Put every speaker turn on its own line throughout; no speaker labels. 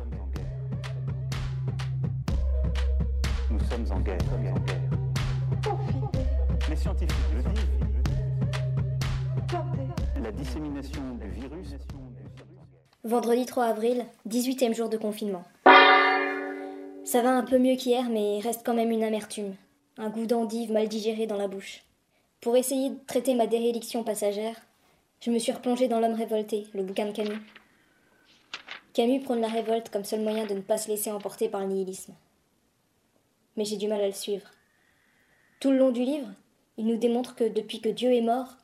Nous sommes en guerre. Nous sommes en guerre. Les scientifiques le disent. La dissémination du virus.
Vendredi 3 avril, 18e jour de confinement. Ça va un peu mieux qu'hier, mais reste quand même une amertume, un goût d'endive mal digéré dans la bouche. Pour essayer de traiter ma déréliction passagère, je me suis replongée dans L'homme révolté, le bouquin de Camus. Camus prône la révolte comme seul moyen de ne pas se laisser emporter par le nihilisme. Mais j'ai du mal à le suivre. Tout le long du livre, il nous démontre que depuis que Dieu est mort,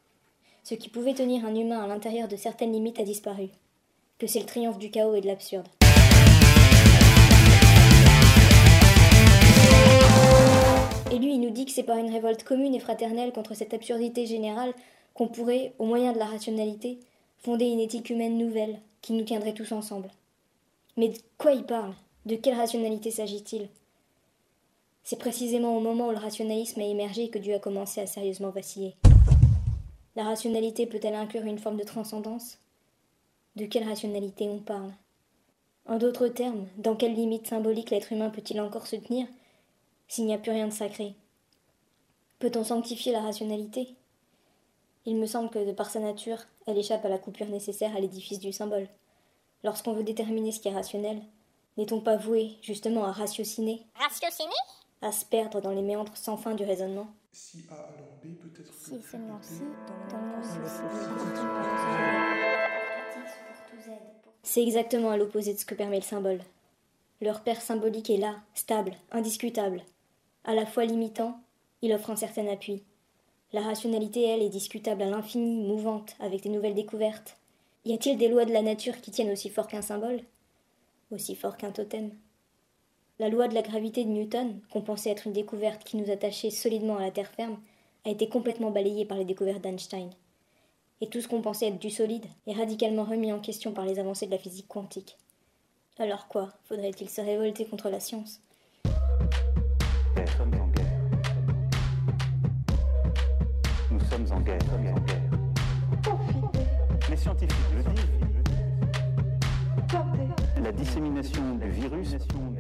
ce qui pouvait tenir un humain à l'intérieur de certaines limites a disparu, que c'est le triomphe du chaos et de l'absurde. Et lui, il nous dit que c'est par une révolte commune et fraternelle contre cette absurdité générale qu'on pourrait, au moyen de la rationalité, fonder une éthique humaine nouvelle qui nous tiendrait tous ensemble. Mais de quoi il parle? De quelle rationalité s'agit-il? C'est précisément au moment où le rationalisme a émergé que Dieu a commencé à sérieusement vaciller. La rationalité peut-elle inclure une forme de transcendance? De quelle rationalité on parle? En d'autres termes, dans quelle limite symbolique l'être humain peut-il encore se tenir s'il n'y a plus rien de sacré? Peut-on sanctifier la rationalité? Il me semble que, de par sa nature, elle échappe à la coupure nécessaire à l'édifice du symbole. Lorsqu'on veut déterminer ce qui est rationnel, n'est-on pas voué, justement, à ratiociner
Ratiociner
À se perdre dans les méandres sans fin du raisonnement?
Si A alors B peut être
Si seulement si,
C'est exactement à l'opposé de ce que permet le symbole. Le repère symbolique est là, stable, indiscutable. À la fois limitant, il offre un certain appui. La rationalité, elle, est discutable à l'infini, mouvante, avec des nouvelles découvertes. Y a-t-il des lois de la nature qui tiennent aussi fort qu'un symbole? Aussi fort qu'un totem? La loi de la gravité de Newton, qu'on pensait être une découverte qui nous attachait solidement à la terre ferme, a été complètement balayée par les découvertes d'Einstein. Et tout ce qu'on pensait être du solide est radicalement remis en question par les avancées de la physique quantique. Alors quoi Faudrait-il se révolter contre la science?
Nous sommes en guerre. Nous sommes en guerre. Les scientifiques le disent. La dissémination du virus. Nous sommes